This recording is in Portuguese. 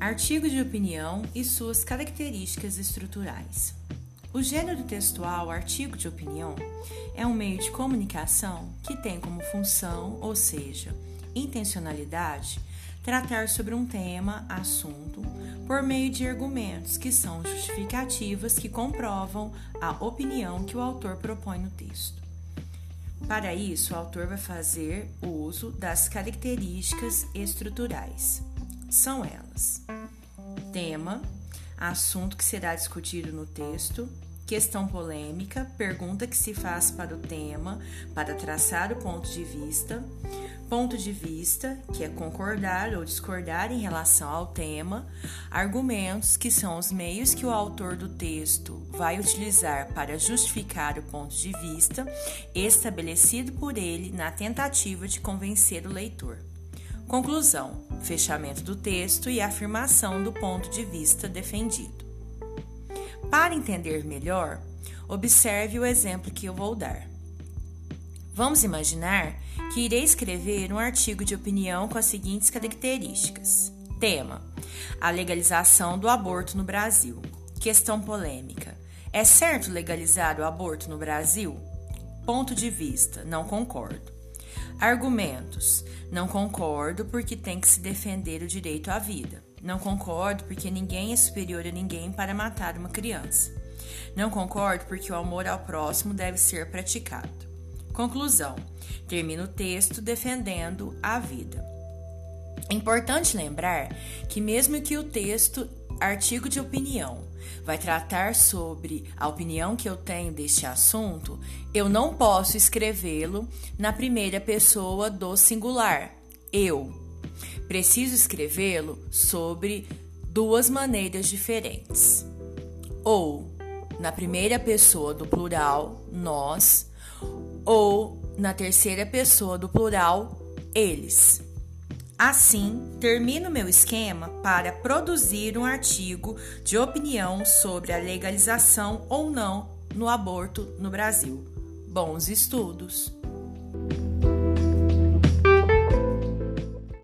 Artigo de opinião e suas características estruturais. O gênero textual artigo de opinião é um meio de comunicação que tem como função, ou seja, intencionalidade, tratar sobre um tema, assunto, por meio de argumentos que são justificativas que comprovam a opinião que o autor propõe no texto. Para isso, o autor vai fazer uso das características estruturais. São elas: tema, assunto que será discutido no texto, questão polêmica, pergunta que se faz para o tema, para traçar o ponto de vista, ponto de vista, que é concordar ou discordar em relação ao tema, argumentos, que são os meios que o autor do texto vai utilizar para justificar o ponto de vista estabelecido por ele na tentativa de convencer o leitor. Conclusão: fechamento do texto e afirmação do ponto de vista defendido. Para entender melhor, observe o exemplo que eu vou dar. Vamos imaginar que irei escrever um artigo de opinião com as seguintes características: tema: a legalização do aborto no Brasil. Questão polêmica: é certo legalizar o aborto no Brasil? Ponto de vista: não concordo. Argumentos: não concordo porque tem que se defender o direito à vida. Não concordo porque ninguém é superior a ninguém para matar uma criança. Não concordo porque o amor ao próximo deve ser praticado. Conclusão: termino o texto defendendo a vida. É importante lembrar que, mesmo que o texto, artigo de opinião, vai tratar sobre a opinião que eu tenho deste assunto, eu não posso escrevê-lo na primeira pessoa do singular, eu, preciso escrevê-lo sobre duas maneiras diferentes. Ou na primeira pessoa do plural, nós, ou na terceira pessoa do plural, eles. Assim, termino meu esquema para produzir um artigo de opinião sobre a legalização ou não no aborto no Brasil. Bons estudos!